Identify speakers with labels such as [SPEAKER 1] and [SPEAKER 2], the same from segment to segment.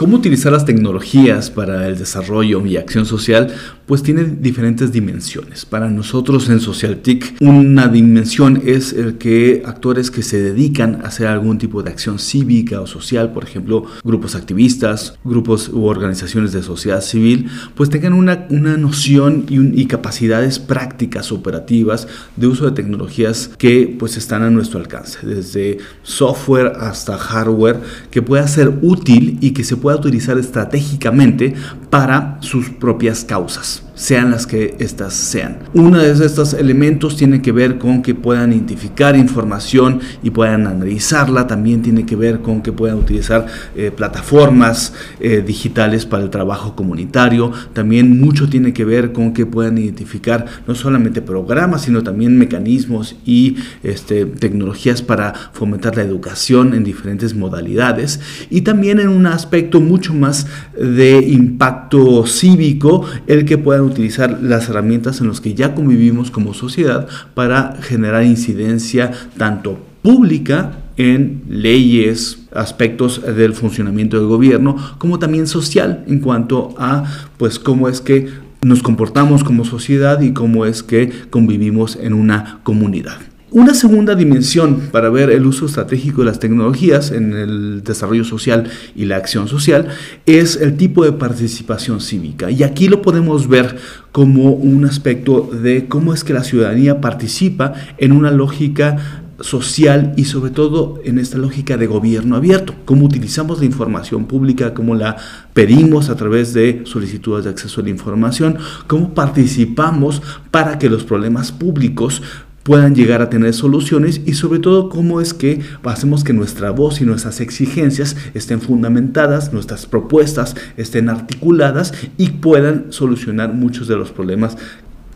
[SPEAKER 1] ¿Cómo utilizar las tecnologías para el desarrollo y acción social? Pues tiene diferentes dimensiones. Para nosotros en SocialTIC, una dimensión es el que actores que se dedican a hacer algún tipo de acción cívica o social, por ejemplo, grupos activistas, grupos u organizaciones de sociedad civil, pues tengan una, una noción y, y capacidades prácticas operativas de uso de tecnologías que pues están a nuestro alcance, desde software hasta hardware, que pueda ser útil y que se pueda utilizar estratégicamente para sus propias causas sean las que éstas sean. Uno de estos elementos tiene que ver con que puedan identificar información y puedan analizarla, también tiene que ver con que puedan utilizar eh, plataformas eh, digitales para el trabajo comunitario, también mucho tiene que ver con que puedan identificar no solamente programas, sino también mecanismos y este, tecnologías para fomentar la educación en diferentes modalidades. Y también en un aspecto mucho más de impacto cívico, el que puedan utilizar las herramientas en las que ya convivimos como sociedad para generar incidencia tanto pública en leyes, aspectos del funcionamiento del gobierno, como también social en cuanto a pues cómo es que nos comportamos como sociedad y cómo es que convivimos en una comunidad. Una segunda dimensión para ver el uso estratégico de las tecnologías en el desarrollo social y la acción social es el tipo de participación cívica. Y aquí lo podemos ver como un aspecto de cómo es que la ciudadanía participa en una lógica social y sobre todo en esta lógica de gobierno abierto, cómo utilizamos la información pública, cómo la pedimos a través de solicitudes de acceso a la información, cómo participamos para que los problemas públicos puedan llegar a tener soluciones y sobre todo cómo es que hacemos que nuestra voz y nuestras exigencias estén fundamentadas, nuestras propuestas estén articuladas y puedan solucionar muchos de los problemas.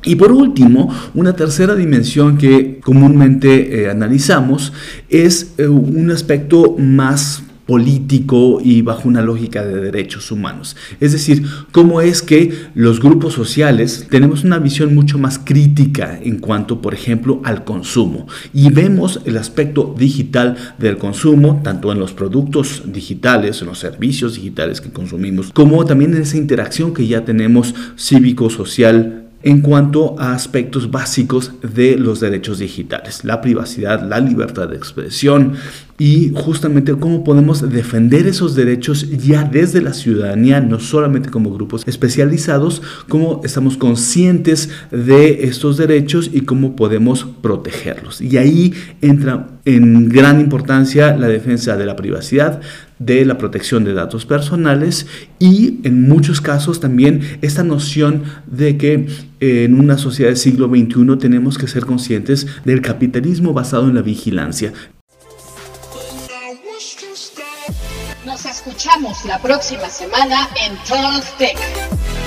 [SPEAKER 1] Y por último, una tercera dimensión que comúnmente eh, analizamos es eh, un aspecto más político y bajo una lógica de derechos humanos. Es decir, cómo es que los grupos sociales tenemos una visión mucho más crítica en cuanto, por ejemplo, al consumo. Y vemos el aspecto digital del consumo, tanto en los productos digitales, en los servicios digitales que consumimos, como también en esa interacción que ya tenemos cívico-social en cuanto a aspectos básicos de los derechos digitales, la privacidad, la libertad de expresión, y justamente cómo podemos defender esos derechos ya desde la ciudadanía, no solamente como grupos especializados, cómo estamos conscientes de estos derechos y cómo podemos protegerlos. Y ahí entra en gran importancia la defensa de la privacidad, de la protección de datos personales y en muchos casos también esta noción de que en una sociedad del siglo XXI tenemos que ser conscientes del capitalismo basado en la vigilancia.
[SPEAKER 2] Nos escuchamos la próxima semana en Tech.